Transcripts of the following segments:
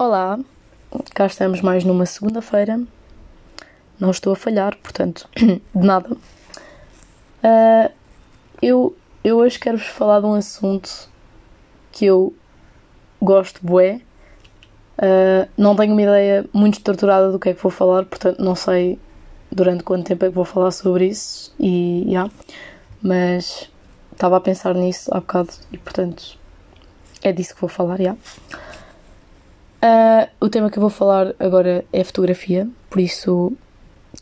Olá, cá estamos mais numa segunda-feira. Não estou a falhar, portanto, de nada. Uh, eu, eu hoje quero-vos falar de um assunto que eu gosto bué. Uh, não tenho uma ideia muito estruturada do que é que vou falar, portanto não sei durante quanto tempo é que vou falar sobre isso e yeah. mas estava a pensar nisso há bocado e portanto é disso que vou falar, já. Uh, o tema que eu vou falar agora é fotografia, por isso,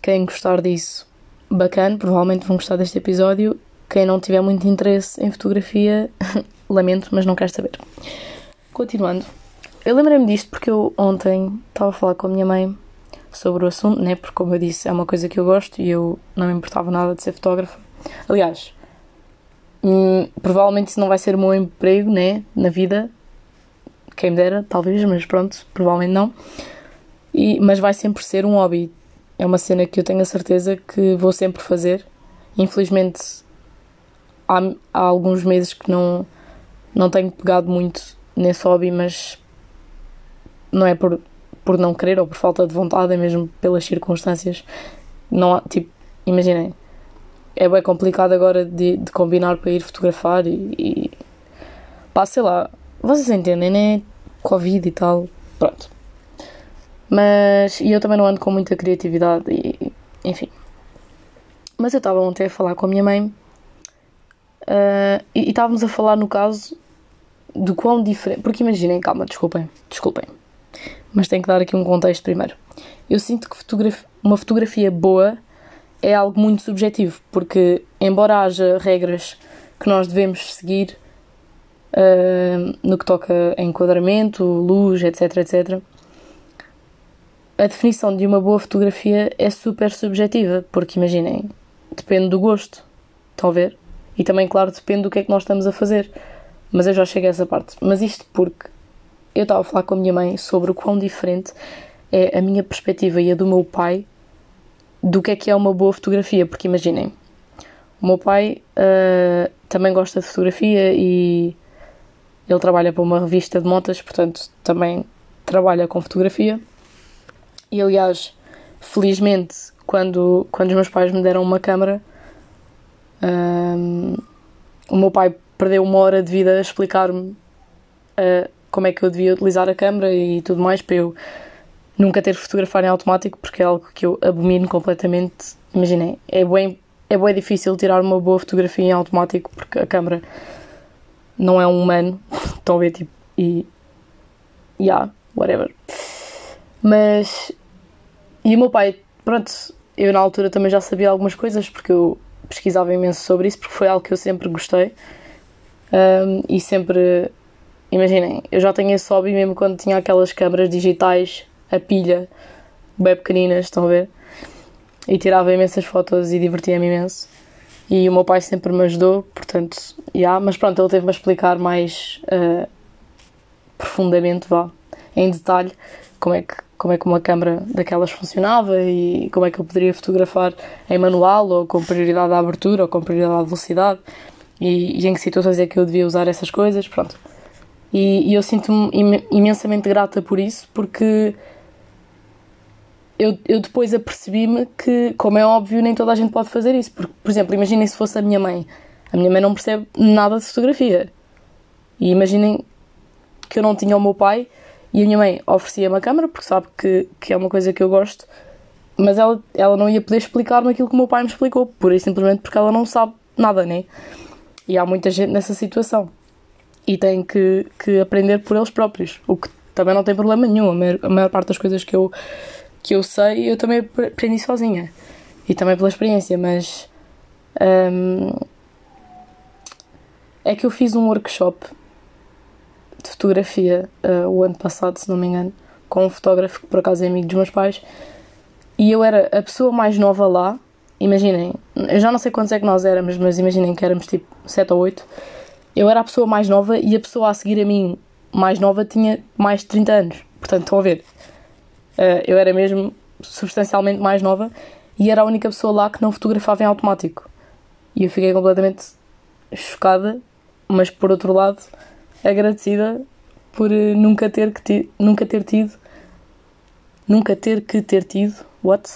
quem gostar disso, bacana, provavelmente vão gostar deste episódio. Quem não tiver muito interesse em fotografia, lamento, mas não quero saber. Continuando, eu lembrei-me disto porque eu ontem estava a falar com a minha mãe sobre o assunto, né? Porque, como eu disse, é uma coisa que eu gosto e eu não me importava nada de ser fotógrafa. Aliás, hum, provavelmente isso não vai ser o meu emprego, né? Na vida, quem me dera, talvez, mas pronto, provavelmente não. E, mas vai sempre ser um hobby. É uma cena que eu tenho a certeza que vou sempre fazer. Infelizmente, há, há alguns meses que não, não tenho pegado muito nesse hobby, mas não é por, por não querer ou por falta de vontade, é mesmo pelas circunstâncias. Não há, tipo, imaginem, é bem complicado agora de, de combinar para ir fotografar e, e pá, sei lá, vocês entendem, né? Covid e tal. Pronto. Mas. E eu também não ando com muita criatividade e. Enfim. Mas eu estava ontem a falar com a minha mãe uh, e, estávamos a falar no caso do quão diferente. Porque imaginem, calma, desculpem, desculpem. Mas tenho que dar aqui um contexto primeiro. Eu sinto que uma fotografia boa é algo muito subjetivo, porque embora haja regras que nós devemos seguir no que toca a enquadramento, luz, etc, etc. A definição de uma boa fotografia é super subjetiva, porque imaginem, depende do gosto, estão a ver? E também, claro, depende do que é que nós estamos a fazer. Mas eu já cheguei a essa parte. Mas isto porque eu estava a falar com a minha mãe sobre o quão diferente é a minha perspectiva e a do meu pai do que é que é uma boa fotografia. Porque imaginem, o meu pai uh, também gosta de fotografia e ele trabalha para uma revista de motas, portanto, também trabalha com fotografia. E aliás, felizmente, quando, quando os meus pais me deram uma câmera, um, o meu pai perdeu uma hora de vida a explicar-me uh, como é que eu devia utilizar a câmera e tudo mais para eu nunca ter que fotografar em automático, porque é algo que eu abomino completamente. Imaginem, é bem, é bem difícil tirar uma boa fotografia em automático porque a câmera não é um humano. Estão a ver, tipo, e. Yeah, whatever. Mas. E o meu pai, pronto, eu na altura também já sabia algumas coisas porque eu pesquisava imenso sobre isso, porque foi algo que eu sempre gostei. Um, e sempre. Imaginem, eu já tenho esse hobby mesmo quando tinha aquelas câmaras digitais, a pilha, bem pequeninas, estão a ver? E tirava imensas fotos e divertia-me imenso e o meu pai sempre me ajudou, portanto, yeah, mas pronto, ele teve-me a explicar mais uh, profundamente, vá, em detalhe, como é, que, como é que uma câmera daquelas funcionava e como é que eu poderia fotografar em manual ou com prioridade à abertura ou com prioridade à velocidade e, e em que situações é que eu devia usar essas coisas, pronto. E, e eu sinto-me imensamente grata por isso, porque eu, eu depois apercebi-me que, como é óbvio, nem toda a gente pode fazer isso. Porque, por exemplo, imaginem se fosse a minha mãe. A minha mãe não percebe nada de fotografia. E imaginem que eu não tinha o meu pai e a minha mãe oferecia uma câmera, porque sabe que, que é uma coisa que eu gosto, mas ela, ela não ia poder explicar-me aquilo que o meu pai me explicou, pura e simplesmente porque ela não sabe nada, né? E há muita gente nessa situação. E tem que, que aprender por eles próprios, o que também não tem problema nenhum. A maior, a maior parte das coisas que eu que eu sei, eu também aprendi sozinha. E também pela experiência, mas. Um, é que eu fiz um workshop de fotografia uh, o ano passado, se não me engano, com um fotógrafo que por acaso é amigo dos meus pais. E eu era a pessoa mais nova lá. Imaginem, eu já não sei quantos é que nós éramos, mas imaginem que éramos tipo 7 ou 8. Eu era a pessoa mais nova e a pessoa a seguir a mim, mais nova, tinha mais de 30 anos. Portanto, estão a ver, eu era mesmo substancialmente mais nova e era a única pessoa lá que não fotografava em automático. E eu fiquei completamente chocada, mas por outro lado agradecida por uh, nunca ter que nunca ter tido nunca ter que ter tido what?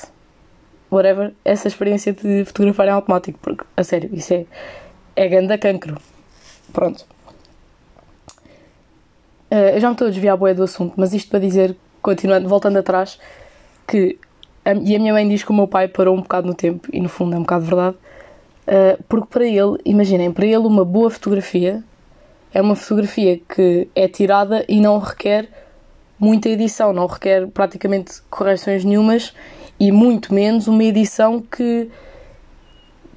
Whatever essa experiência de fotografar em automático porque a sério isso é é grande cancro. Pronto. Uh, eu já me estou a desviar boia do assunto mas isto para dizer continuando voltando atrás que a, e a minha mãe diz que o meu pai parou um bocado no tempo e no fundo é um bocado verdade uh, porque para ele imaginem para ele uma boa fotografia é uma fotografia que é tirada e não requer muita edição, não requer praticamente correções nenhumas e muito menos uma edição que,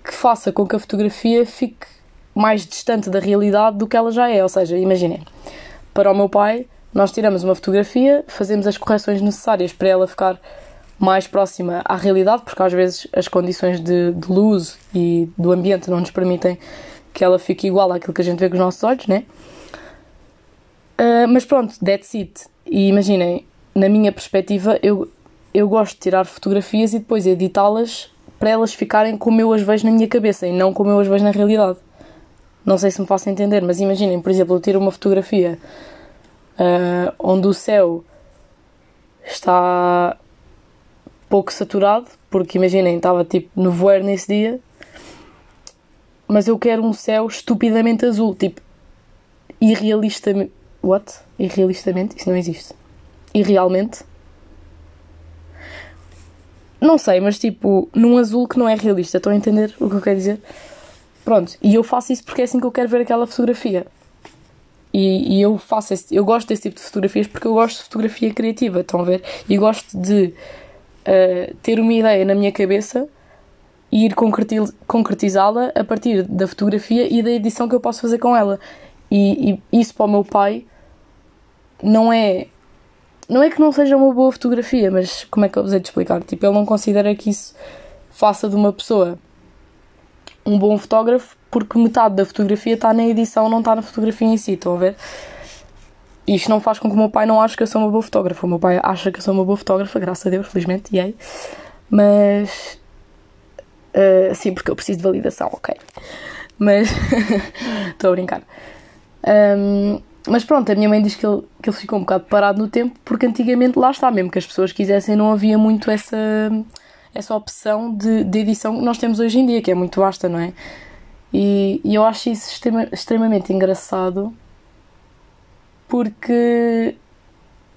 que faça com que a fotografia fique mais distante da realidade do que ela já é. Ou seja, imaginem, para o meu pai, nós tiramos uma fotografia, fazemos as correções necessárias para ela ficar mais próxima à realidade, porque às vezes as condições de, de luz e do ambiente não nos permitem que ela fique igual àquilo que a gente vê com os nossos olhos, né? Uh, mas pronto, that's it. E imaginem, na minha perspectiva, eu, eu gosto de tirar fotografias e depois editá-las para elas ficarem como eu as vejo na minha cabeça e não como eu as vejo na realidade. Não sei se me faço entender, mas imaginem, por exemplo, eu tiro uma fotografia uh, onde o céu está pouco saturado, porque imaginem, estava tipo no voeiro nesse dia mas eu quero um céu estupidamente azul, tipo, irrealistamente. What? Irrealistamente? Isso não existe. Irrealmente? Não sei, mas tipo, num azul que não é realista, estão a entender o que eu quero dizer? Pronto, e eu faço isso porque é assim que eu quero ver aquela fotografia. E, e eu faço esse, eu gosto desse tipo de fotografias porque eu gosto de fotografia criativa, estão a ver? E gosto de uh, ter uma ideia na minha cabeça e ir concretizá-la a partir da fotografia e da edição que eu posso fazer com ela. E, e, isso para o meu pai não é. Não é que não seja uma boa fotografia, mas como é que eu vos hei de explicar? Tipo, ele não considera que isso faça de uma pessoa um bom fotógrafo porque metade da fotografia está na edição, não está na fotografia em si, estão a ver? Isto não faz com que o meu pai não ache que eu sou uma boa fotógrafa. O meu pai acha que eu sou uma boa fotógrafa, graças a Deus, felizmente, e aí. Mas Uh, sim, porque eu preciso de validação, ok. Mas. Estou a brincar. Um, mas pronto, a minha mãe diz que ele, que ele ficou um bocado parado no tempo porque antigamente lá está, mesmo que as pessoas quisessem, não havia muito essa, essa opção de, de edição que nós temos hoje em dia, que é muito vasta, não é? E, e eu acho isso extrema, extremamente engraçado porque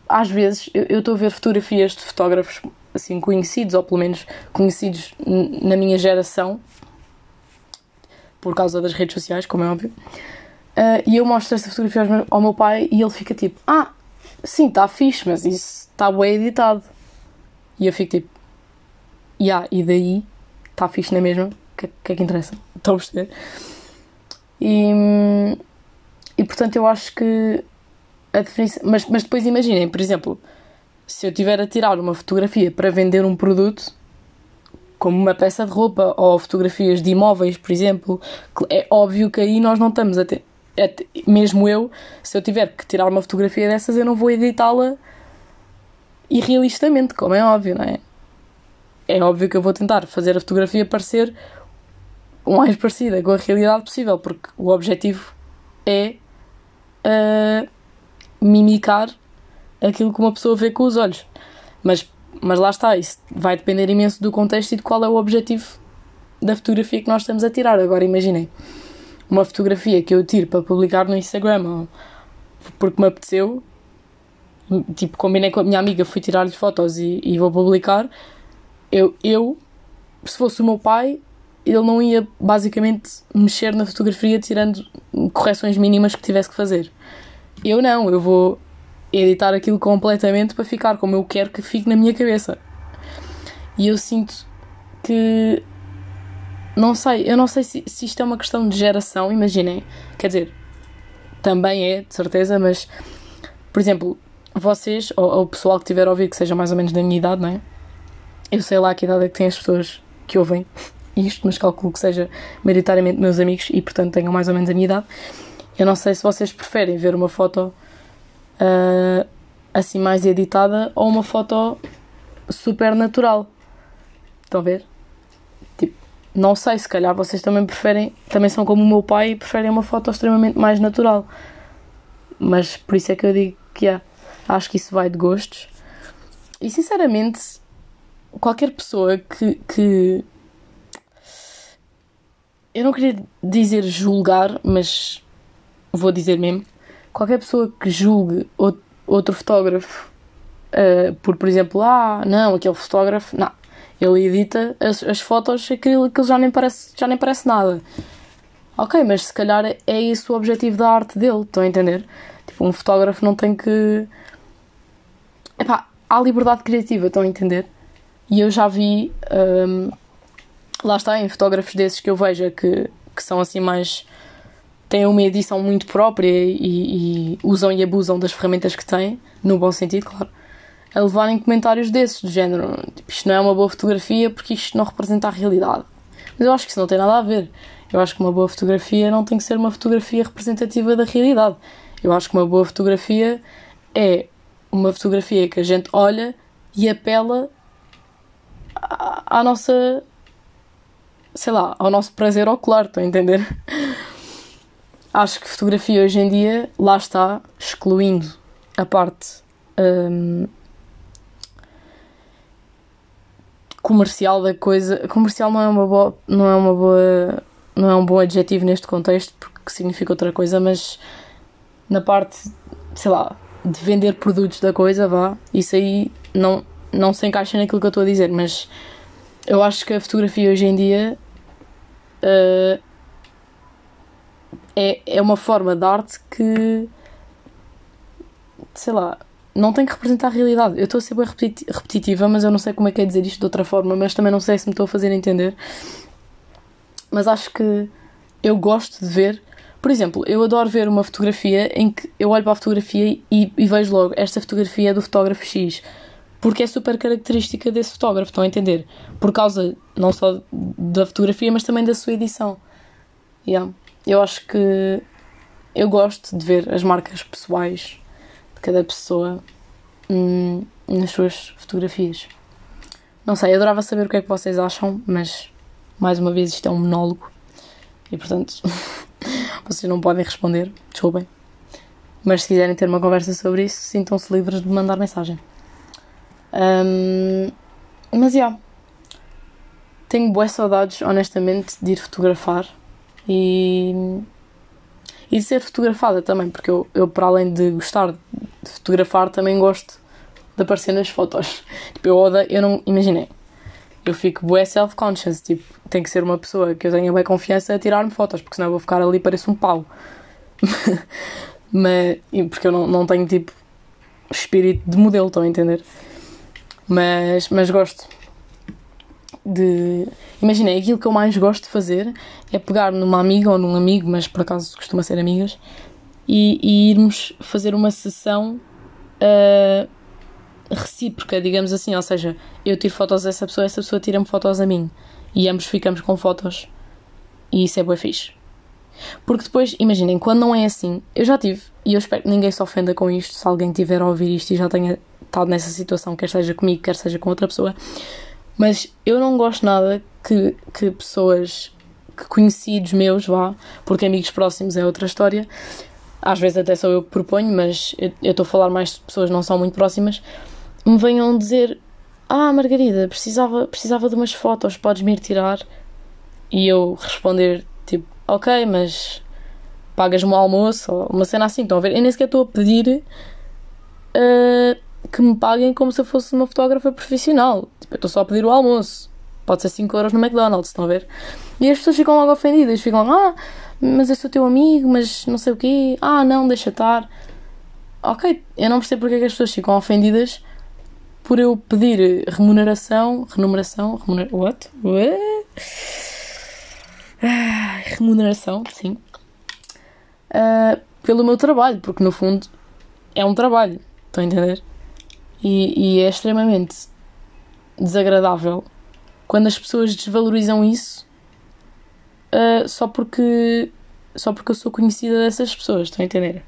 às vezes eu estou a ver fotografias de fotógrafos assim conhecidos, ou pelo menos conhecidos na minha geração, por causa das redes sociais, como é óbvio. Uh, e eu mostro essa fotografia ao meu pai e ele fica tipo: Ah, sim, está fixe, mas isso está bem editado. E eu fico tipo: Yeah, e daí está fixe na mesma, que, que, é que interessa? Estão a perceber? E, e portanto eu acho que a definição. Mas, mas depois imaginem, por exemplo, se eu tiver a tirar uma fotografia para vender um produto, como uma peça de roupa ou fotografias de imóveis, por exemplo, é óbvio que aí nós não estamos a ter. Mesmo eu, se eu tiver que tirar uma fotografia dessas, eu não vou editá-la irrealistamente, como é óbvio, não é? É óbvio que eu vou tentar fazer a fotografia parecer o mais parecida com a realidade possível, porque o objetivo é uh, mimicar aquilo que uma pessoa vê com os olhos. Mas, mas lá está, isso vai depender imenso do contexto e de qual é o objetivo da fotografia que nós estamos a tirar. Agora imaginem, uma fotografia que eu tiro para publicar no Instagram porque me apeteceu, tipo, combinei com a minha amiga, fui tirar-lhe fotos e, e vou publicar. Eu, eu, se fosse o meu pai, ele não ia basicamente mexer na fotografia tirando correções mínimas que tivesse que fazer. Eu não, eu vou editar aquilo completamente para ficar como eu quero que fique na minha cabeça. E eu sinto que. Não sei, eu não sei se, se isto é uma questão de geração, imaginem. Quer dizer, também é, de certeza, mas. Por exemplo, vocês, ou, ou o pessoal que tiver a ouvir que seja mais ou menos da minha idade, não é? Eu sei lá que idade é que têm as pessoas que ouvem isto, mas calculo que seja maioritariamente meus amigos e, portanto, tenham mais ou menos a minha idade. Eu não sei se vocês preferem ver uma foto uh, assim mais editada ou uma foto super natural. Estão a ver? Tipo, não sei, se calhar vocês também preferem, também são como o meu pai e preferem uma foto extremamente mais natural. mas por isso é que eu digo que é. Acho que isso vai de gostos. E sinceramente, qualquer pessoa que, que. Eu não queria dizer julgar, mas vou dizer mesmo. Qualquer pessoa que julgue outro fotógrafo uh, por, por exemplo, ah, não, aquele fotógrafo, não, ele edita as, as fotos, aquilo, aquilo já, nem parece, já nem parece nada. Ok, mas se calhar é esse o objetivo da arte dele, estão a entender? Tipo, um fotógrafo não tem que. Epá, há liberdade criativa, estão a entender? E eu já vi. Um, lá está, em fotógrafos desses que eu vejo que, que são assim mais. têm uma edição muito própria e, e usam e abusam das ferramentas que têm, no bom sentido, claro a levarem comentários desses, do género, tipo, isto não é uma boa fotografia porque isto não representa a realidade. Mas eu acho que isso não tem nada a ver. Eu acho que uma boa fotografia não tem que ser uma fotografia representativa da realidade. Eu acho que uma boa fotografia é uma fotografia que a gente olha e apela à, à nossa. Sei lá, ao nosso prazer ocular, estão a entender? Acho que fotografia hoje em dia, lá está, excluindo a parte hum, comercial da coisa. Comercial não é uma boa, não é uma boa, não é um bom adjetivo neste contexto porque significa outra coisa, mas na parte, sei lá, de vender produtos da coisa, vá, isso aí não, não se encaixa naquilo que eu estou a dizer, mas eu acho que a fotografia hoje em dia uh, é, é uma forma de arte que sei lá, não tem que representar a realidade. Eu estou a ser bem repetitiva, mas eu não sei como é que é dizer isto de outra forma, mas também não sei se me estou a fazer entender. Mas acho que eu gosto de ver. Por exemplo, eu adoro ver uma fotografia em que eu olho para a fotografia e, e vejo logo esta fotografia é do fotógrafo X. Porque é super característica desse fotógrafo, estão a entender? Por causa não só da fotografia, mas também da sua edição. Yeah. Eu acho que eu gosto de ver as marcas pessoais de cada pessoa hum, nas suas fotografias. Não sei, adorava saber o que é que vocês acham, mas mais uma vez isto é um monólogo e portanto vocês não podem responder, desculpem. Mas se quiserem ter uma conversa sobre isso, sintam-se livres de mandar mensagem. Um, mas já. Yeah, tenho boas saudades, honestamente, de ir fotografar e e de ser fotografada também, porque eu, eu para além de gostar de fotografar, também gosto de aparecer nas fotos. Tipo, eu odeio, eu não imaginei. Eu fico bué self-conscious, tipo, tem que ser uma pessoa que eu tenha bem confiança a tirar-me fotos, porque senão eu vou ficar ali e pareço um pau. Mas, porque eu não, não tenho tipo espírito de modelo, estão a entender? Mas, mas gosto de. Imaginei, aquilo que eu mais gosto de fazer é pegar numa amiga ou num amigo, mas por acaso costuma ser amigas, e, e irmos fazer uma sessão uh, recíproca, digamos assim. Ou seja, eu tiro fotos a essa pessoa, essa pessoa tira-me fotos a mim. E ambos ficamos com fotos. E isso é bué fixe. Porque depois, imaginem, quando não é assim, eu já tive, e eu espero que ninguém se ofenda com isto, se alguém tiver a ouvir isto e já tenha estado nessa situação, quer seja comigo, quer seja com outra pessoa, mas eu não gosto nada que, que pessoas, que conhecidos meus, vá, porque amigos próximos é outra história, às vezes até sou eu que proponho, mas eu estou a falar mais de pessoas não são muito próximas, me venham dizer: Ah, Margarida, precisava, precisava de umas fotos, podes-me ir tirar? E eu responder: Tipo, ok, mas pagas-me o almoço, ou uma cena assim, estão a ver? Eu nem sequer estou a pedir. Uh, que me paguem como se eu fosse uma fotógrafa profissional. Tipo, eu estou só a pedir o almoço. Pode ser 5 euros no McDonald's, estão a ver? E as pessoas ficam logo ofendidas. Ficam, ah, mas eu sou teu amigo, mas não sei o quê. Ah, não, deixa estar. Ok, eu não percebo porque é que as pessoas ficam ofendidas por eu pedir remuneração. Remuneração? Remuner, what? what? Remuneração, sim. Uh, pelo meu trabalho, porque no fundo é um trabalho. Estão a entender? E, e é extremamente desagradável quando as pessoas desvalorizam isso uh, só porque só porque eu sou conhecida dessas pessoas, estão a entender?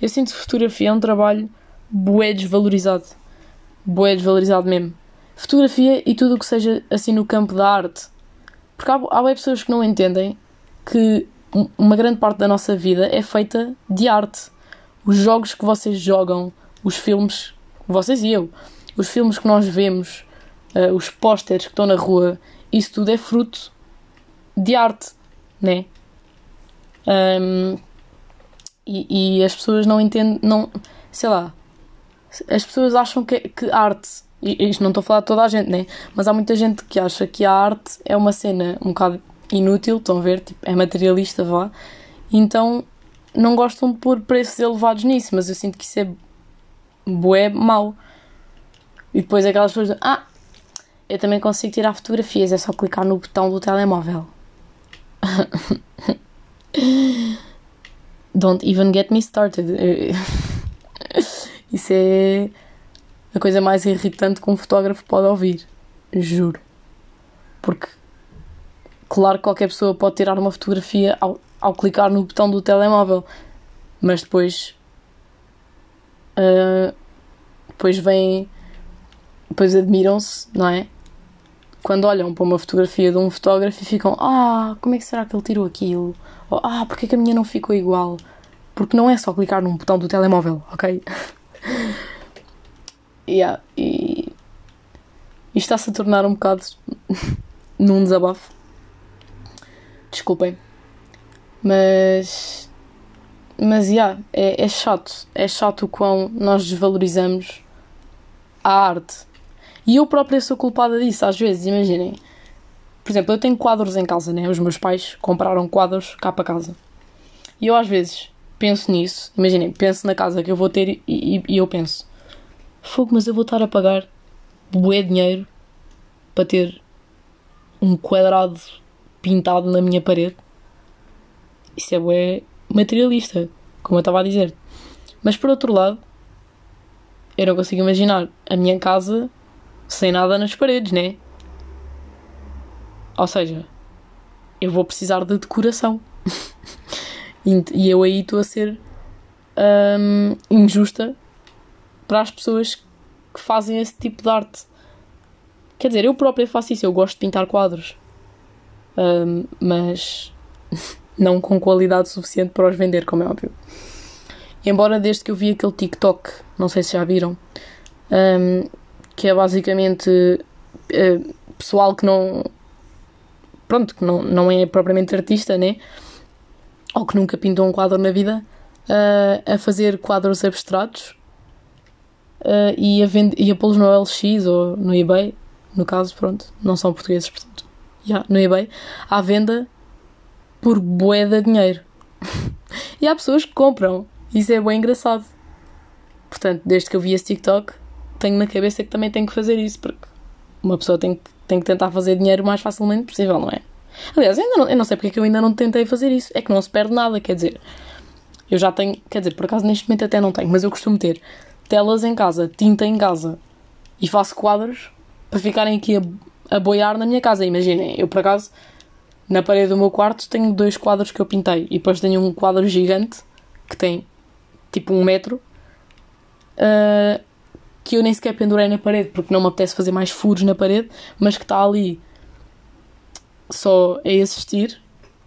Eu sinto que fotografia é um trabalho bué desvalorizado. Bué desvalorizado mesmo. Fotografia e tudo o que seja assim no campo da arte. Porque há, há pessoas que não entendem que uma grande parte da nossa vida é feita de arte. os jogos que vocês jogam, os filmes, vocês e eu, os filmes que nós vemos, uh, os pósteres que estão na rua, isso tudo é fruto de arte, né? Um, e, e, as pessoas não entendem, não, sei lá, as pessoas acham que, que arte, e isto não estou a falar de toda a gente, né? Mas há muita gente que acha que a arte é uma cena um bocado inútil, estão a ver? Tipo, é materialista, vá. Então não gostam de pôr preços elevados nisso, mas eu sinto que isso é bué mau. E depois aquelas pessoas, ah, eu também consigo tirar fotografias, é só clicar no botão do telemóvel. Don't even get me started. Isso é a coisa mais irritante que um fotógrafo pode ouvir. Juro. Porque, claro que qualquer pessoa pode tirar uma fotografia ao, ao clicar no botão do telemóvel, mas depois. Uh, depois vem. Depois admiram-se, não é? Quando olham para uma fotografia de um fotógrafo e ficam: Ah, como é que será que ele tirou aquilo? Ou, ah, porque é que a minha não ficou igual? Porque não é só clicar num botão do telemóvel, ok? yeah, e isto está-se a tornar um bocado num desabafo. Desculpem. Mas. Mas, yeah, é, é chato. É chato o quão nós desvalorizamos a arte. E eu própria sou culpada disso, às vezes, imaginem. Por exemplo, eu tenho quadros em casa, né? Os meus pais compraram quadros cá para casa. E eu, às vezes, penso nisso. Imaginem, penso na casa que eu vou ter e, e, e eu penso: fogo, mas eu vou estar a pagar bué dinheiro para ter um quadrado pintado na minha parede. Isso é bué materialista, como eu estava a dizer. Mas por outro lado, eu não consigo imaginar a minha casa sem nada nas paredes, né? Ou seja, eu vou precisar de decoração. e eu aí estou a ser um, injusta para as pessoas que fazem esse tipo de arte. Quer dizer, eu própria faço isso, eu gosto de pintar quadros, um, mas não com qualidade suficiente para os vender, como é óbvio. Embora desde que eu vi aquele TikTok, não sei se já viram, um, que é basicamente uh, pessoal que não. Pronto, que não, não é propriamente artista, né? Ou que nunca pintou um quadro na vida, uh, a fazer quadros abstratos uh, e a, e a pô-los no LX ou no eBay, no caso, pronto, não são portugueses, portanto, yeah, no eBay, à venda por boeda de dinheiro. e há pessoas que compram, isso é bem engraçado. Portanto, desde que eu vi esse TikTok, tenho na cabeça que também tenho que fazer isso, porque uma pessoa tem que, tem que tentar fazer dinheiro o mais facilmente possível, não é? Aliás, ainda não, eu não sei porque é que eu ainda não tentei fazer isso. É que não se perde nada, quer dizer. Eu já tenho, quer dizer, por acaso neste momento até não tenho, mas eu costumo ter telas em casa, tinta em casa e faço quadros para ficarem aqui a, a boiar na minha casa. Imaginem, eu por acaso na parede do meu quarto tenho dois quadros que eu pintei e depois tenho um quadro gigante que tem tipo um metro uh, que eu nem sequer pendurei na parede porque não me apetece fazer mais furos na parede, mas que está ali só a existir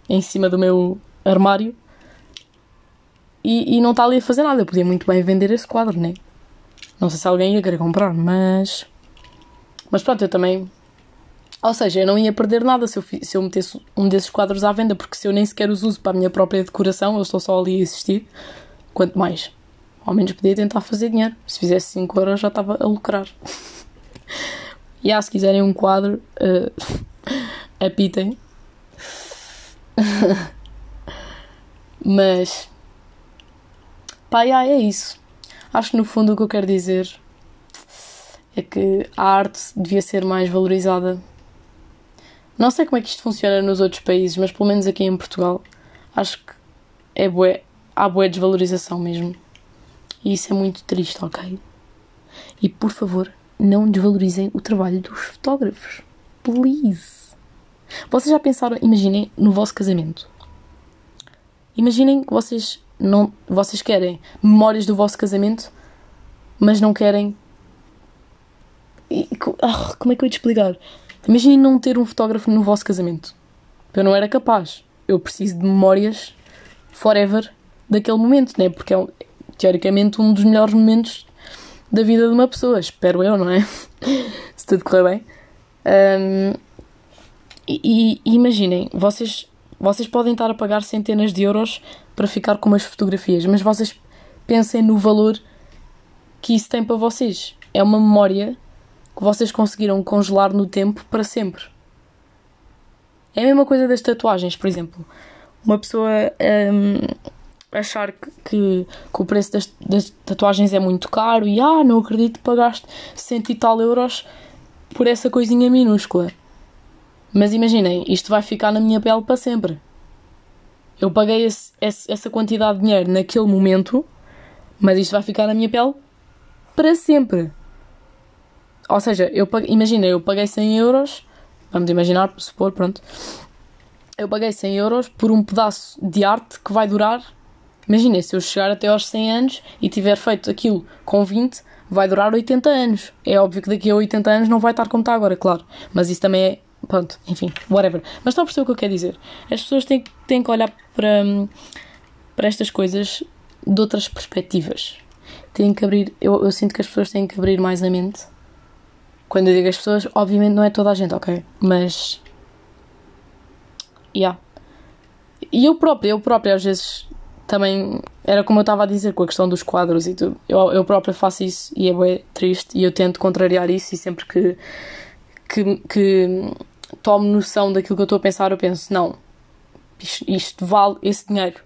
em cima do meu armário e, e não está ali a fazer nada. Eu podia muito bem vender esse quadro, né? Não sei se alguém ia querer comprar, mas. Mas pronto, eu também. Ou seja, eu não ia perder nada se eu, se eu metesse um desses quadros à venda, porque se eu nem sequer os uso para a minha própria decoração, eu estou só ali a existir. Quanto mais. Ao menos podia tentar fazer dinheiro. Se fizesse 5 euros já estava a lucrar. e ah, se quiserem um quadro, uh, apitem. Mas. Pá, yeah, é isso. Acho que no fundo o que eu quero dizer é que a arte devia ser mais valorizada. Não sei como é que isto funciona nos outros países, mas pelo menos aqui em Portugal acho que é bué, há boa desvalorização mesmo. E isso é muito triste, ok? E por favor, não desvalorizem o trabalho dos fotógrafos. Please. Vocês já pensaram, imaginem no vosso casamento. Imaginem que vocês não, vocês querem memórias do vosso casamento, mas não querem. Ah, como é que eu ia te explicar? Imaginem não ter um fotógrafo no vosso casamento. Eu não era capaz. Eu preciso de memórias forever daquele momento, né? Porque é teoricamente, um dos melhores momentos da vida de uma pessoa, espero eu, não é? Se tudo correr bem. Um, e, e, imaginem, vocês, vocês podem estar a pagar centenas de euros para ficar com umas fotografias, mas vocês pensem no valor que isso tem para vocês. É uma memória que vocês conseguiram congelar no tempo para sempre. É a mesma coisa das tatuagens, por exemplo. Uma pessoa um, achar que, que, que, o preço das, das, tatuagens é muito caro e ah, não acredito que pagaste cento e tal euros por essa coisinha minúscula. Mas imaginem, isto vai ficar na minha pele para sempre. Eu paguei esse, esse, essa quantidade de dinheiro naquele momento, mas isto vai ficar na minha pele para sempre. Ou seja, eu paguei, imagina, eu paguei 100 euros, vamos imaginar, supor, pronto. Eu paguei 100 euros por um pedaço de arte que vai durar. Imagina, se eu chegar até aos 100 anos e tiver feito aquilo com 20, vai durar 80 anos. É óbvio que daqui a 80 anos não vai estar como está agora, claro. Mas isso também é. Pronto, enfim, whatever. Mas estão a perceber o que eu quero dizer? As pessoas têm, têm que olhar para, para estas coisas de outras perspectivas. Têm que abrir. Eu, eu sinto que as pessoas têm que abrir mais a mente. Quando eu digo as pessoas, obviamente não é toda a gente, ok? Mas. Yeah. E eu própria, eu própria às vezes também era como eu estava a dizer com a questão dos quadros e tudo. Eu, eu própria faço isso e é bem triste e eu tento contrariar isso e sempre que, que, que tomo noção daquilo que eu estou a pensar, eu penso, não, isto, isto, vale esse dinheiro.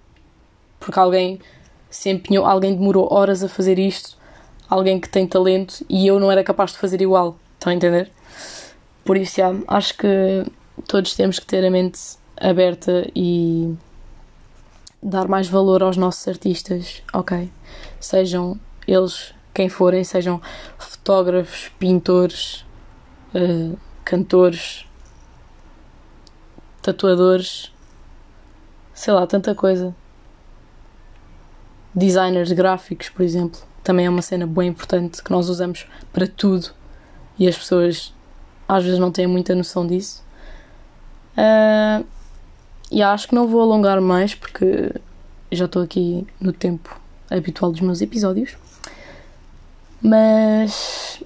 Porque alguém se empenhou, alguém demorou horas a fazer isto, alguém que tem talento e eu não era capaz de fazer igual. Estão a entender? Por isso, já, acho que todos temos que ter a mente aberta e dar mais valor aos nossos artistas, ok? Sejam eles quem forem, sejam fotógrafos, pintores, uh, cantores, tatuadores, sei lá, tanta coisa. Designers gráficos, por exemplo, também é uma cena bem importante que nós usamos para tudo e as pessoas às vezes não têm muita noção disso. Uh, e acho que não vou alongar mais porque já estou aqui no tempo habitual dos meus episódios. Mas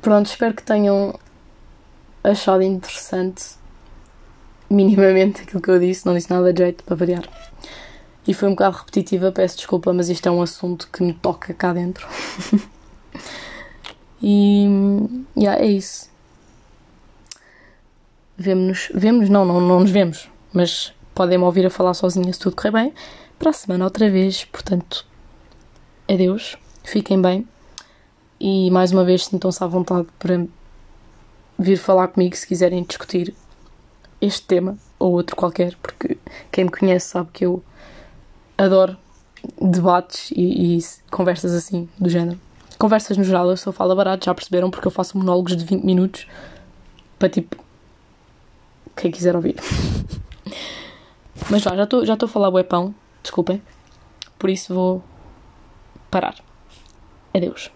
pronto, espero que tenham achado interessante minimamente aquilo que eu disse, não disse nada de jeito para variar. E foi um bocado repetitiva, peço desculpa, mas isto é um assunto que me toca cá dentro. e yeah, é isso. Vemo-nos, vemos, não, não, não nos vemos, mas podem-me ouvir a falar sozinha se tudo correr bem. Para a semana outra vez, portanto, adeus, fiquem bem e mais uma vez sintam-se à vontade para vir falar comigo se quiserem discutir este tema ou outro qualquer, porque quem me conhece sabe que eu adoro debates e, e conversas assim do género. Conversas no geral, eu só falo barato, já perceberam, porque eu faço monólogos de 20 minutos para tipo quem quiser ouvir. Mas já já estou já a falar bué pão, desculpem. Por isso vou parar. Adeus.